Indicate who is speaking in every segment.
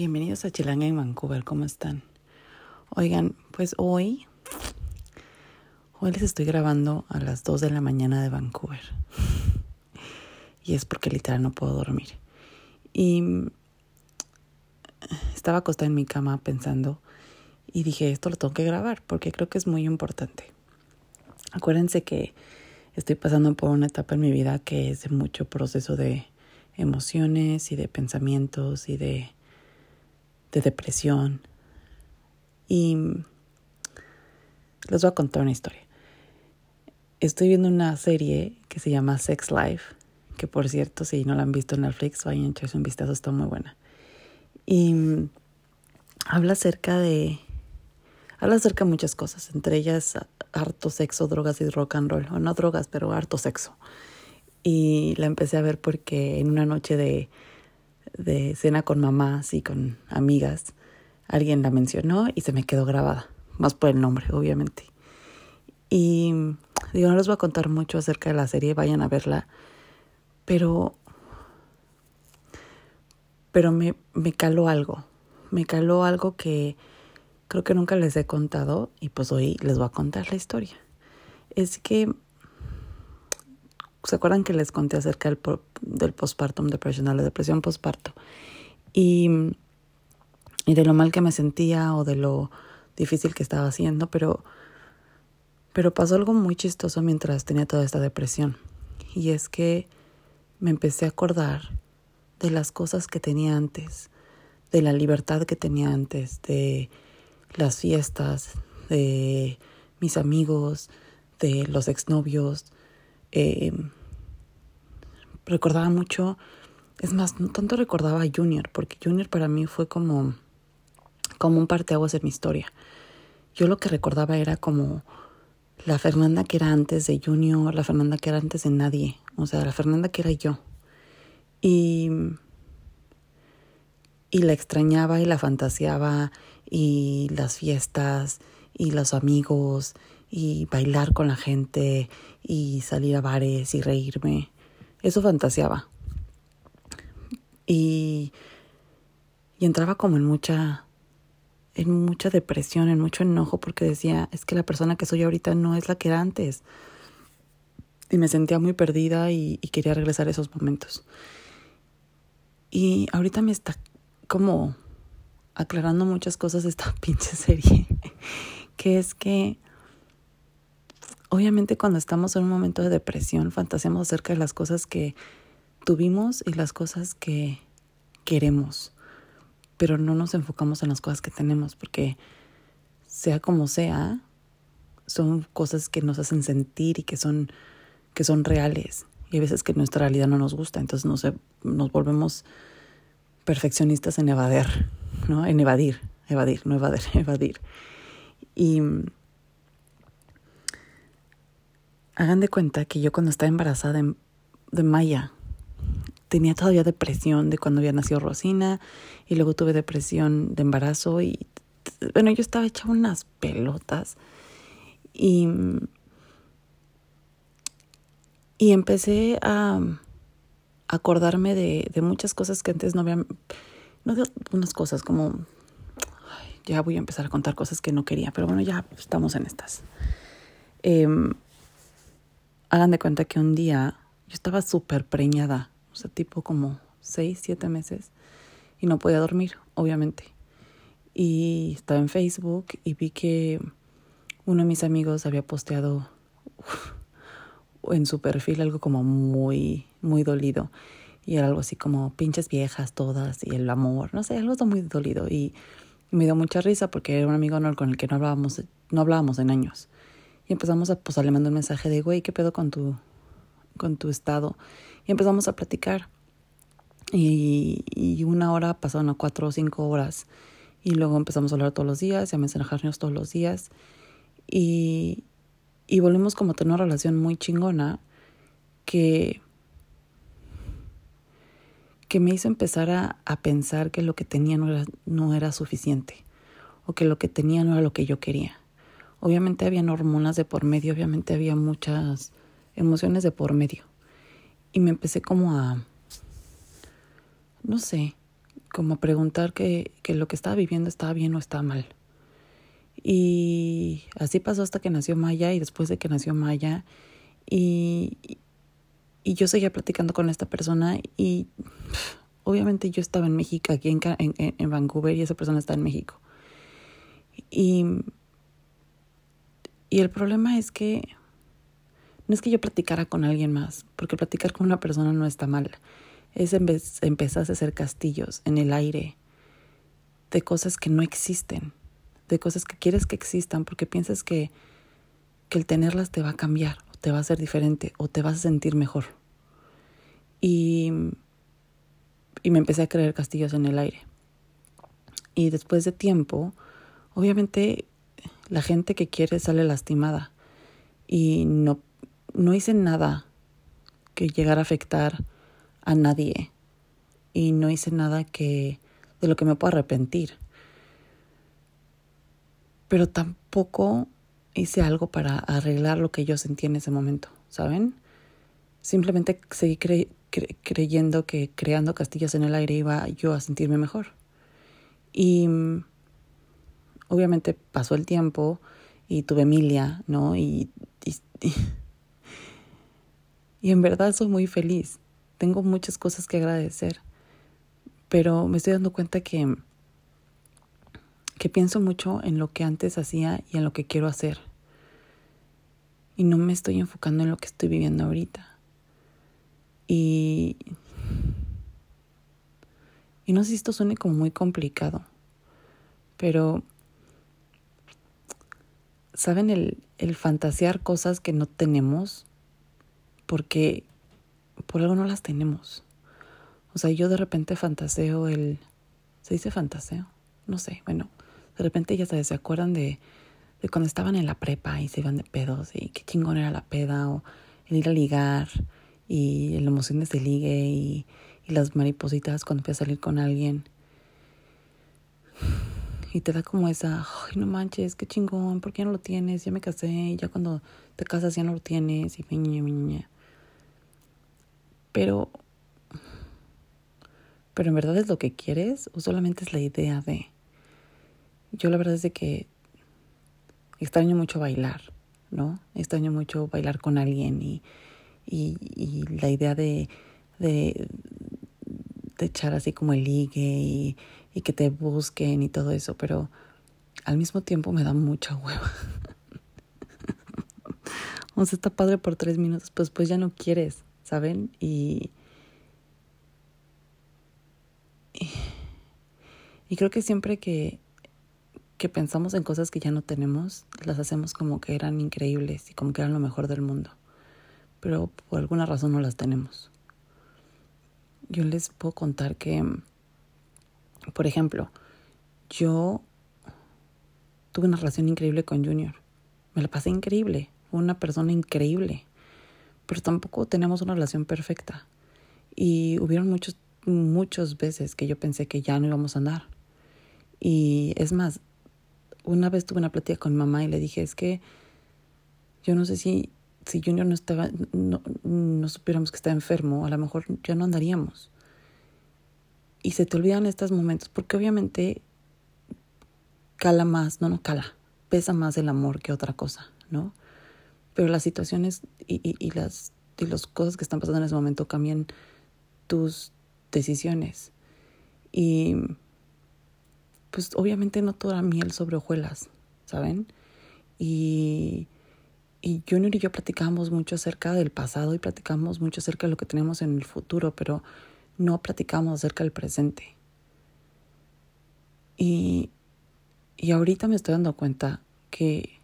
Speaker 1: Bienvenidos a Chilanga en Vancouver, ¿cómo están? Oigan, pues hoy, hoy les estoy grabando a las 2 de la mañana de Vancouver. Y es porque literal no puedo dormir. Y estaba acostada en mi cama pensando y dije, esto lo tengo que grabar porque creo que es muy importante. Acuérdense que estoy pasando por una etapa en mi vida que es de mucho proceso de emociones y de pensamientos y de, de depresión. Y les voy a contar una historia. Estoy viendo una serie que se llama Sex Life, que por cierto, si no la han visto en Netflix, vayan a echarse un vistazo, está muy buena. Y habla acerca de habla acerca de muchas cosas, entre ellas harto sexo, drogas y rock and roll, o no drogas, pero harto sexo y la empecé a ver porque en una noche de, de cena con mamás y con amigas, alguien la mencionó y se me quedó grabada, más por el nombre, obviamente. Y digo, no les voy a contar mucho acerca de la serie, vayan a verla, pero, pero me, me caló algo, me caló algo que creo que nunca les he contado y pues hoy les voy a contar la historia. Es que ¿Se acuerdan que les conté acerca del, del postpartum depression, de la depresión postparto? Y, y de lo mal que me sentía o de lo difícil que estaba haciendo, pero, pero pasó algo muy chistoso mientras tenía toda esta depresión. Y es que me empecé a acordar de las cosas que tenía antes, de la libertad que tenía antes, de las fiestas, de mis amigos, de los exnovios, eh, recordaba mucho, es más, no tanto recordaba a Junior, porque Junior para mí fue como, como un parteaguas en mi historia. Yo lo que recordaba era como la Fernanda que era antes de Junior, la Fernanda que era antes de nadie, o sea, la Fernanda que era yo. Y, y la extrañaba y la fantaseaba y las fiestas y los amigos y bailar con la gente y salir a bares y reírme. Eso fantaseaba. Y, y entraba como en mucha en mucha depresión, en mucho enojo porque decía, es que la persona que soy ahorita no es la que era antes. Y me sentía muy perdida y, y quería regresar a esos momentos. Y ahorita me está como aclarando muchas cosas esta pinche serie, que es que obviamente cuando estamos en un momento de depresión fantaseamos acerca de las cosas que tuvimos y las cosas que queremos, pero no nos enfocamos en las cosas que tenemos porque sea como sea, son cosas que nos hacen sentir y que son que son reales y hay veces que nuestra realidad no nos gusta, entonces nos, nos volvemos perfeccionistas en evadir, ¿no? En evadir, evadir, no evadir, evadir. Y Hagan de cuenta que yo cuando estaba embarazada de, Maya tenía todavía depresión de cuando había nacido Rosina y luego tuve depresión de embarazo y bueno, yo estaba hecha unas pelotas y, y empecé a acordarme de, de muchas cosas que antes no había, no de unas cosas como, ya voy a empezar a contar cosas que no quería, pero bueno, ya estamos en estas. Eh, hagan de cuenta que un día yo estaba súper preñada, o sea, tipo como seis, siete meses, y no podía dormir, obviamente. Y estaba en Facebook y vi que uno de mis amigos había posteado en su perfil algo como muy, muy dolido. Y era algo así como pinches viejas todas y el amor, no sé, algo muy dolido. Y me dio mucha risa porque era un amigo con el que no hablábamos, no hablábamos en años. Y empezamos a, pues, le mando un mensaje de, güey, ¿qué pedo con tu, con tu estado? Y empezamos a platicar. Y, una hora pasaron a cuatro o cinco horas. Y luego empezamos a hablar todos los días y a mensajarnos todos los días. Y, y volvimos como a tener una relación muy chingona que, que me hizo empezar a, a pensar que lo que tenía no era, no era suficiente o que lo que tenía no era lo que yo quería. Obviamente había hormonas de por medio, obviamente había muchas emociones de por medio. Y me empecé como a, no sé, como preguntar que, que lo que estaba viviendo estaba bien o estaba mal. Y así pasó hasta que nació Maya y después de que nació Maya. Y, y yo seguía platicando con esta persona y obviamente yo estaba en México, aquí en, en, en Vancouver y esa persona está en México. Y, y el problema es que no es que yo platicara con alguien más, porque platicar con una persona no está mal. Es empezar a hacer castillos en el aire de cosas que no existen de cosas que quieres que existan porque piensas que, que el tenerlas te va a cambiar, o te va a hacer diferente, o te vas a sentir mejor. Y, y me empecé a creer castillos en el aire. Y después de tiempo, obviamente la gente que quiere sale lastimada. Y no, no hice nada que llegara a afectar a nadie. Y no hice nada que de lo que me pueda arrepentir pero tampoco hice algo para arreglar lo que yo sentí en ese momento, ¿saben? Simplemente seguí creyendo que creando castillos en el aire iba yo a sentirme mejor. Y obviamente pasó el tiempo y tuve Emilia, ¿no? Y, y, y en verdad soy muy feliz. Tengo muchas cosas que agradecer, pero me estoy dando cuenta que que pienso mucho en lo que antes hacía y en lo que quiero hacer. Y no me estoy enfocando en lo que estoy viviendo ahorita. Y, y no sé si esto suene como muy complicado, pero ¿saben el, el fantasear cosas que no tenemos? Porque por algo no las tenemos. O sea, yo de repente fantaseo el... ¿Se dice fantaseo? No sé, bueno, de repente ya se acuerdan de, de cuando estaban en la prepa y se iban de pedos y qué chingón era la peda o el ir a ligar y la emoción de ligue y, y las maripositas cuando fui a salir con alguien. Y te da como esa, ay, no manches, qué chingón, ¿por qué no lo tienes? Ya me casé, ya cuando te casas ya no lo tienes, y miña, miña. Pero, pero en verdad es lo que quieres o solamente es la idea de yo la verdad es de que extraño mucho bailar, ¿no? Extraño mucho bailar con alguien y, y, y la idea de, de, de, echar así como el ligue y, y que te busquen y todo eso, pero al mismo tiempo me da mucha hueva. o sea, está padre por tres minutos, pues pues ya no quieres, ¿saben? Y, y, y creo que siempre que que pensamos en cosas que ya no tenemos, las hacemos como que eran increíbles y como que eran lo mejor del mundo. Pero por alguna razón no las tenemos. Yo les puedo contar que, por ejemplo, yo tuve una relación increíble con Junior. Me la pasé increíble. Fue una persona increíble. Pero tampoco tenemos una relación perfecta. Y hubieron muchos, muchas veces que yo pensé que ya no íbamos a andar. Y es más, una vez tuve una plática con mi mamá y le dije, es que yo no sé si, si Junior no estaba, no, no supiéramos que está enfermo, a lo mejor ya no andaríamos. Y se te olvidan estos momentos, porque obviamente cala más, no, no cala, pesa más el amor que otra cosa, ¿no? Pero las situaciones y, y, y las, y las cosas que están pasando en ese momento cambian tus decisiones. Y pues obviamente no toda miel sobre hojuelas, ¿saben? Y, y Junior y yo platicamos mucho acerca del pasado y platicamos mucho acerca de lo que tenemos en el futuro, pero no platicamos acerca del presente. Y, y ahorita me estoy dando cuenta que,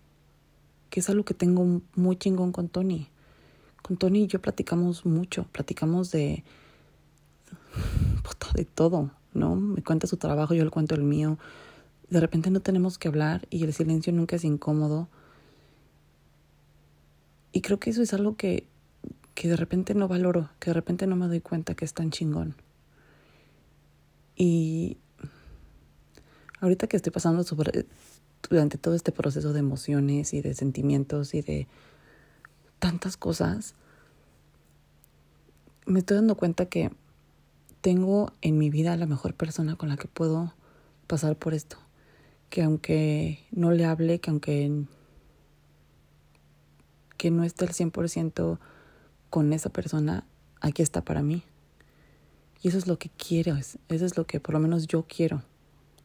Speaker 1: que es algo que tengo muy chingón con Tony. Con Tony y yo platicamos mucho, platicamos de, de todo. ¿no? Me cuenta su trabajo, yo le cuento el mío. De repente no tenemos que hablar y el silencio nunca es incómodo. Y creo que eso es algo que, que de repente no valoro, que de repente no me doy cuenta que es tan chingón. Y ahorita que estoy pasando sobre, durante todo este proceso de emociones y de sentimientos y de tantas cosas, me estoy dando cuenta que tengo en mi vida la mejor persona con la que puedo pasar por esto. Que aunque no le hable, que aunque que no esté al 100% con esa persona, aquí está para mí. Y eso es lo que quiero, eso es lo que por lo menos yo quiero,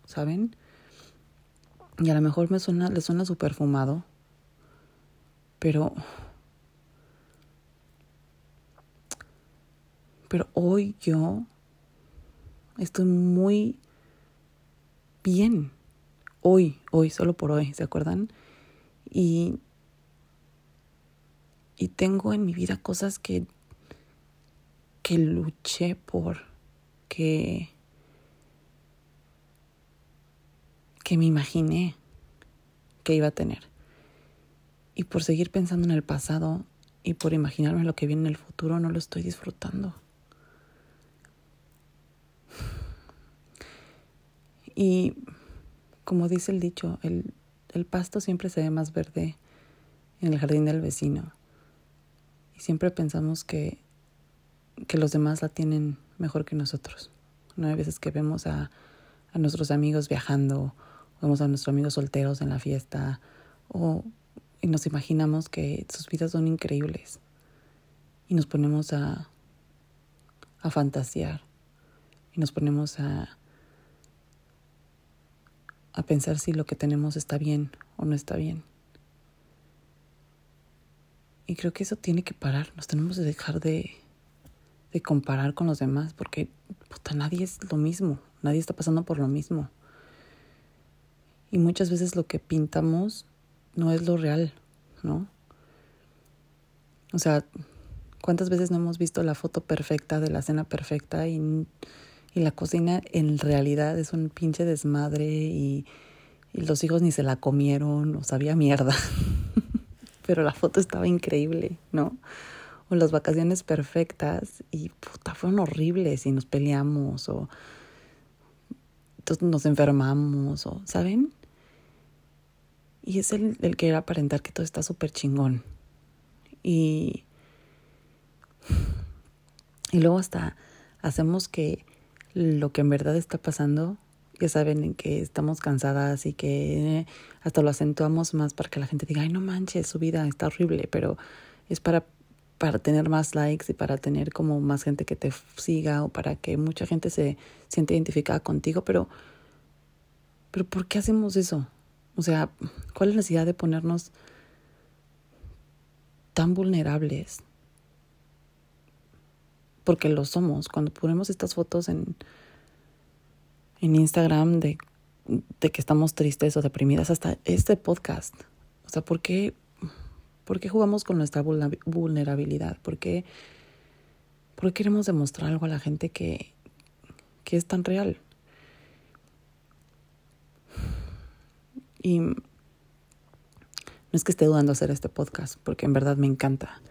Speaker 1: ¿saben? Y a lo mejor me suena, le suena súper fumado, pero pero hoy yo estoy muy bien. Hoy, hoy, solo por hoy, ¿se acuerdan? Y, y tengo en mi vida cosas que, que luché por, que, que me imaginé que iba a tener. Y por seguir pensando en el pasado y por imaginarme lo que viene en el futuro, no lo estoy disfrutando. Y como dice el dicho, el, el pasto siempre se ve más verde en el jardín del vecino. Siempre pensamos que, que los demás la tienen mejor que nosotros. No hay veces que vemos a, a nuestros amigos viajando, vemos a nuestros amigos solteros en la fiesta, o y nos imaginamos que sus vidas son increíbles. Y nos ponemos a, a fantasear. Y nos ponemos a, a pensar si lo que tenemos está bien o no está bien. Y creo que eso tiene que parar. Nos tenemos que dejar de, de comparar con los demás porque puta, nadie es lo mismo. Nadie está pasando por lo mismo. Y muchas veces lo que pintamos no es lo real, ¿no? O sea, ¿cuántas veces no hemos visto la foto perfecta de la cena perfecta y y la cocina en realidad es un pinche desmadre y, los hijos ni se la comieron o sabía mierda. Pero la foto estaba increíble, ¿no? O las vacaciones perfectas y puta, fueron horribles y nos peleamos o nos enfermamos o, ¿saben? Y es el, el querer aparentar que todo está súper chingón. Y, y luego hasta hacemos que lo que en verdad está pasando, ya saben que estamos cansadas y que hasta lo acentuamos más para que la gente diga, ay, no manches, su vida está horrible, pero es para, para tener más likes y para tener como más gente que te siga o para que mucha gente se siente identificada contigo, pero, pero ¿por qué hacemos eso? O sea, ¿cuál es la necesidad de ponernos tan vulnerables porque lo somos. Cuando ponemos estas fotos en, en Instagram de, que estamos tristes o deprimidas, hasta este podcast. O sea, ¿por qué, por qué jugamos con nuestra vulnerabilidad? ¿Por qué, por qué queremos demostrar algo a la gente que, que es tan real? Y no es que esté dudando hacer este podcast, porque en verdad me encanta.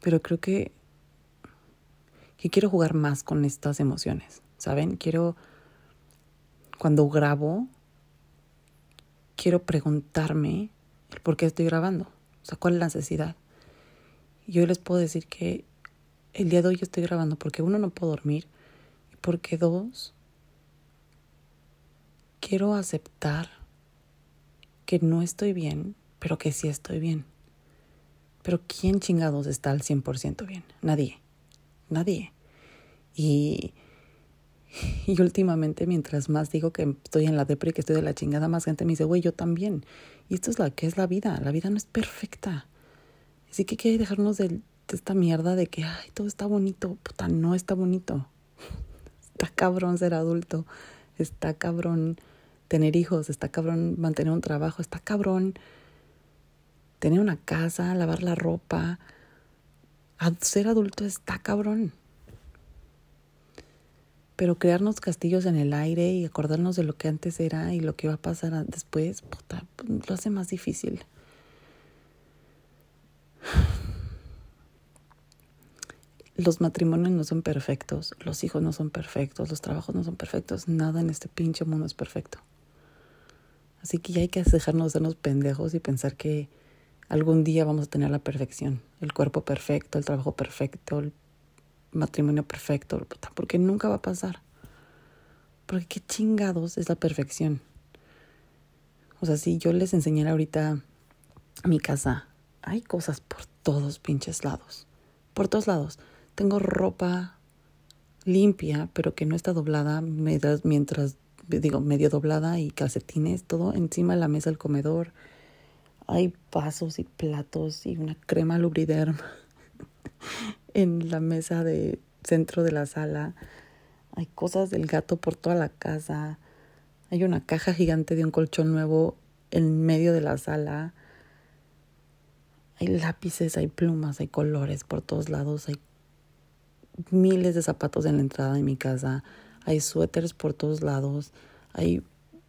Speaker 1: Pero creo que que quiero jugar más con estas emociones, ¿saben? Quiero, cuando grabo, quiero preguntarme el por qué estoy grabando, o sea, cuál es la necesidad. Y hoy les puedo decir que el día de hoy estoy grabando porque uno, no puedo dormir, y porque dos, quiero aceptar que no estoy bien, pero que sí estoy bien. Pero ¿quién chingados está al 100% bien? Nadie nadie. Y, y últimamente, mientras más digo que estoy en la depre y que estoy de la chingada, más gente me dice, güey, yo también. Y esto es la que es la vida. La vida no es perfecta. Así que hay que dejarnos de, esta mierda de que, ay, todo está bonito. Puta, no está bonito. Está cabrón ser adulto. Está cabrón tener hijos. Está cabrón mantener un trabajo. Está cabrón tener una casa, lavar la ropa ser adulto está cabrón. Pero crearnos castillos en el aire y acordarnos de lo que antes era y lo que va a pasar después, lo hace más difícil. Los matrimonios no son perfectos, los hijos no son perfectos, los trabajos no son perfectos, nada en este pinche mundo es perfecto. Así que ya hay que dejarnos de los pendejos y pensar que algún día vamos a tener la perfección, el cuerpo perfecto, el trabajo perfecto, matrimonio perfecto, porque nunca va a pasar. Porque qué chingados es la perfección. O sea, si yo les enseñara ahorita mi casa, hay cosas por todos pinches lados. Por todos lados. Tengo ropa limpia, pero que no está doblada mientras, digo, medio doblada y calcetines, todo encima de la mesa del comedor. Hay vasos y platos y una crema lubriderm en la mesa de centro de la sala. Hay cosas del gato por toda la casa. Hay una caja gigante de un colchón nuevo en medio de la sala. Hay lápices, hay plumas, hay colores por todos lados. Hay miles de zapatos en la entrada de mi casa. Hay suéteres por todos lados. Hay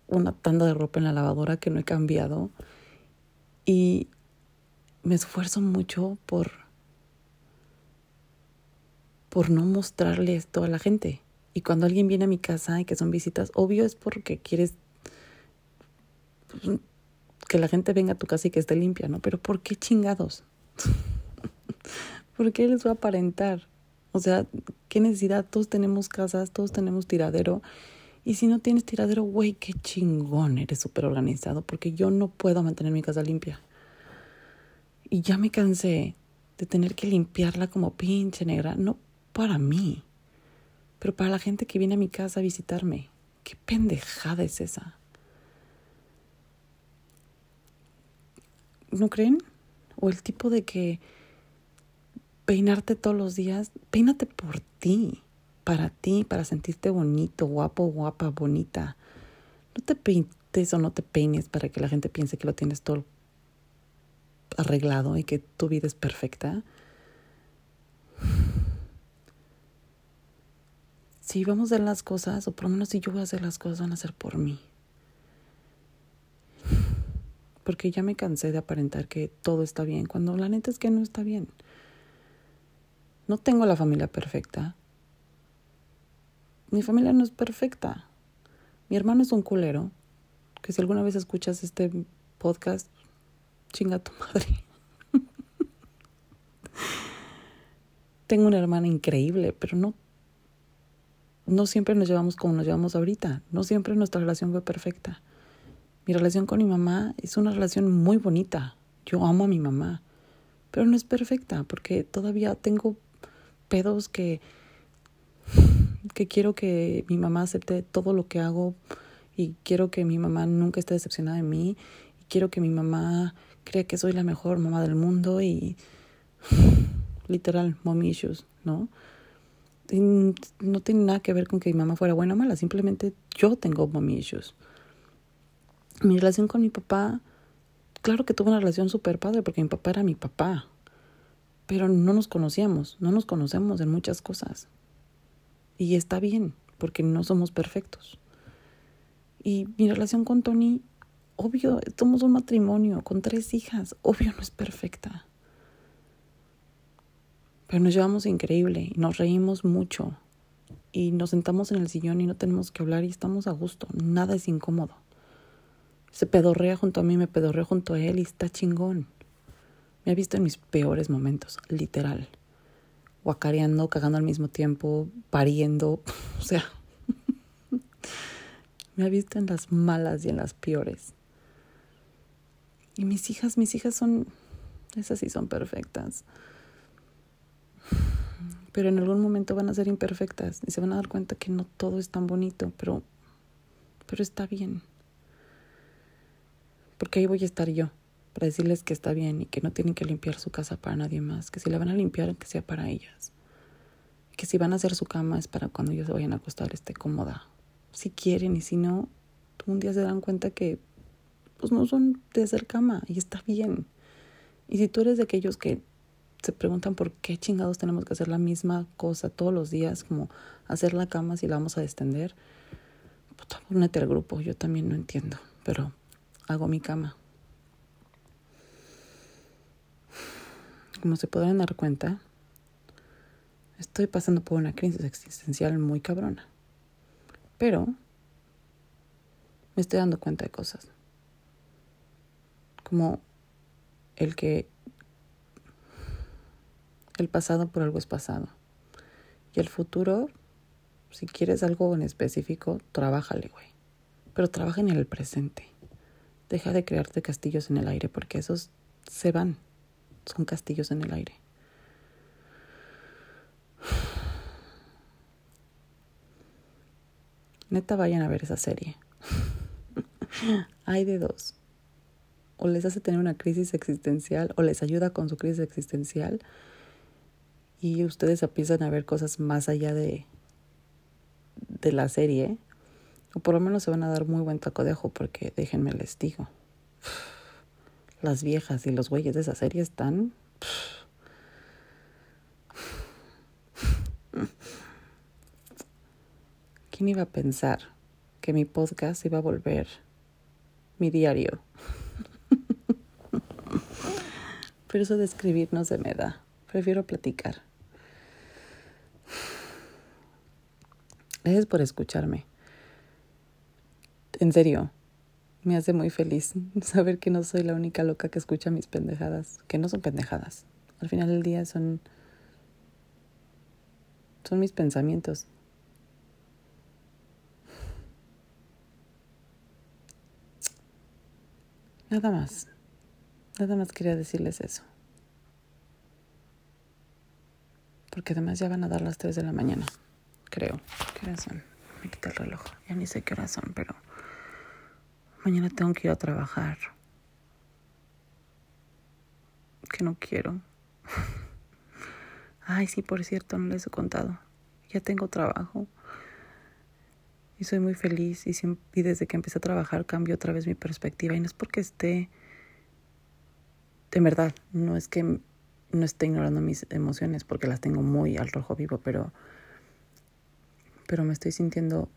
Speaker 1: una tanda de ropa en la lavadora que no he cambiado. Y me esfuerzo mucho por por no mostrarle esto a la gente. Y cuando alguien viene a mi casa y que son visitas, obvio es porque quieres que la gente venga a tu casa y que esté limpia, ¿no? Pero ¿por qué chingados? ¿Por qué les voy a aparentar? O sea, ¿qué necesidad? Todos tenemos casas, todos tenemos tiradero. Y si no tienes tiradero, güey, qué chingón, eres súper organizado, porque yo no puedo mantener mi casa limpia. Y ya me cansé de tener que limpiarla como pinche negra. No para mí, pero para la gente que viene a mi casa a visitarme. ¿Qué pendejada es esa? ¿No creen? O el tipo de que peinarte todos los días, peínate por ti, para ti, para sentirte bonito, guapo, guapa, bonita. No te peintes o no te peines para que la gente piense que lo tienes todo arreglado y que tu vida es perfecta. Si vamos a hacer las cosas, o por lo menos si yo voy a hacer las cosas, van a ser por mí. Porque ya me cansé de aparentar que todo está bien, cuando la neta es que no está bien. No tengo la familia perfecta. Mi familia no es perfecta. Mi hermano es un culero, que si alguna vez escuchas este podcast, chinga tu madre. Tengo una hermana increíble, pero no no siempre nos llevamos como nos llevamos ahorita, no siempre nuestra relación fue perfecta. Mi relación con mi mamá es una relación muy bonita. Yo amo a mi mamá, pero no es perfecta porque todavía tengo pedos que que quiero que mi mamá acepte todo lo que hago y quiero que mi mamá nunca esté decepcionada de mí y quiero que mi mamá crea que soy la mejor mamá del mundo y literal mommy issues, ¿no? No tiene nada que ver con que mi mamá fuera buena o mala, simplemente yo tengo mommy issues. Mi relación con mi papá, claro que tuve una relación súper padre porque mi papá era mi papá, pero no nos conocíamos, no nos conocemos en muchas cosas. Y está bien, porque no somos perfectos. Y mi relación con Tony, obvio, somos un matrimonio con tres hijas, obvio no es perfecta. Pero nos llevamos increíble nos reímos mucho y nos sentamos en el sillón y no tenemos que hablar y estamos a gusto, nada es incómodo. Se pedorrea junto a mí, me pedorrea junto a él y está chingón. Me ha visto en mis peores momentos, literal. Guacareando, cagando al mismo tiempo, pariendo, o sea, me ha visto en las malas y en las peores. Y mis hijas, mis hijas son, esas sí son perfectas pero en algún momento van a ser imperfectas y se van a dar cuenta que no todo es tan bonito, pero, pero está bien. Porque ahí voy a estar yo, para decirles que está bien y que no tienen que limpiar su casa para nadie más, que si la van a limpiar, que sea para ellas. Que si van a hacer su cama es para cuando ellos se vayan a acostar esté cómoda. Si quieren y si no, un día se dan cuenta que pues no son de hacer cama y está bien. Y si tú eres de aquellos que se preguntan por qué chingados tenemos que hacer la misma cosa todos los días, como hacer la cama si la vamos a extender. Puta, únete al grupo, yo también no entiendo, pero hago mi cama. Como se podrán dar cuenta, estoy pasando por una crisis existencial muy cabrona. Pero me estoy dando cuenta de cosas. Como el que el pasado por algo es pasado. Y el futuro, si quieres algo en específico, trabájale, güey. Pero trabaja en el presente. Deja de crearte castillos en el aire porque esos se van. Son castillos en el aire. Neta, vayan a ver esa serie. Hay de dos. O les hace tener una crisis existencial o les ayuda con su crisis existencial y ustedes empiezan a ver cosas más allá de, de la serie. O por lo menos se van a dar muy buen taco de ojo porque déjenme les digo. Las viejas y los güeyes de esa serie están... ¿Quién iba a pensar que mi podcast iba a volver mi diario? Pero eso de escribir no se me da. Prefiero platicar. Gracias por escucharme. En serio, me hace muy feliz saber que no soy la única loca que escucha mis pendejadas, que no son pendejadas. Al final del día son son mis pensamientos. Nada más. Nada más quería decirles eso. Porque además ya van a dar las 3 de la mañana, creo. ¿Qué horas son? Me quita el reloj. Ya ni sé qué horas son, pero mañana tengo que ir a trabajar. Que no quiero. Ay, sí, por cierto, no les he contado. Ya tengo trabajo. Y soy muy feliz. Y, y desde que empecé a trabajar cambio otra vez mi perspectiva. Y no es porque esté de verdad, no es que no esté ignorando mis emociones porque las tengo muy al rojo vivo, pero pero me estoy sintiendo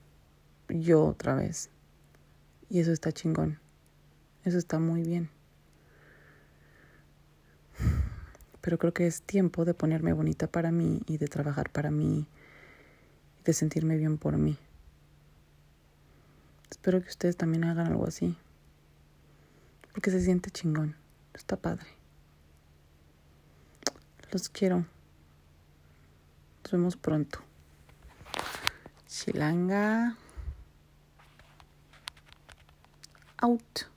Speaker 1: yo otra vez. Y eso está chingón. Eso está muy bien. Pero creo que es tiempo de ponerme bonita para mí y de trabajar para mí y de sentirme bien por mí. Espero que ustedes también hagan algo así. Porque se siente chingón. Está padre. Los quiero. Nos vemos pronto. Chilanga. Out.